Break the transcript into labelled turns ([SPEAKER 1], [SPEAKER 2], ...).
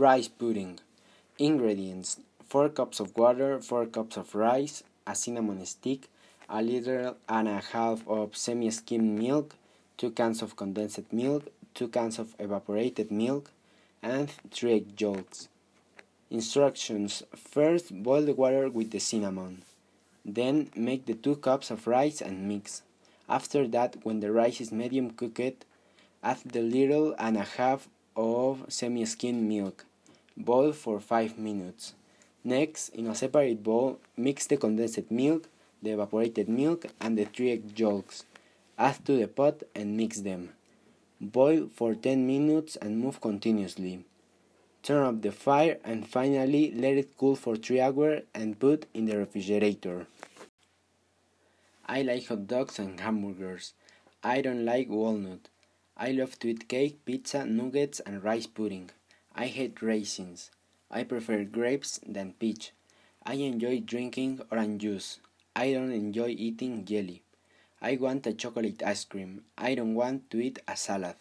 [SPEAKER 1] Rice pudding. Ingredients 4 cups of water, 4 cups of rice, a cinnamon stick, a liter and a half of semi skimmed milk, 2 cans of condensed milk, 2 cans of evaporated milk, and 3 egg yolks. Instructions First, boil the water with the cinnamon. Then, make the 2 cups of rice and mix. After that, when the rice is medium cooked, add the little and a half of semi-skimmed milk. Boil for 5 minutes. Next, in a separate bowl, mix the condensed milk, the evaporated milk, and the 3 egg yolks. Add to the pot and mix them. Boil for 10 minutes and move continuously. Turn up the fire and finally let it cool for 3 hours and put in the refrigerator. I like hot dogs and hamburgers. I don't like walnut. I love to eat cake, pizza, nuggets, and rice pudding. I hate raisins. I prefer grapes than peach. I enjoy drinking orange juice. I don't enjoy eating jelly. I want a chocolate ice cream. I don't want to eat a salad.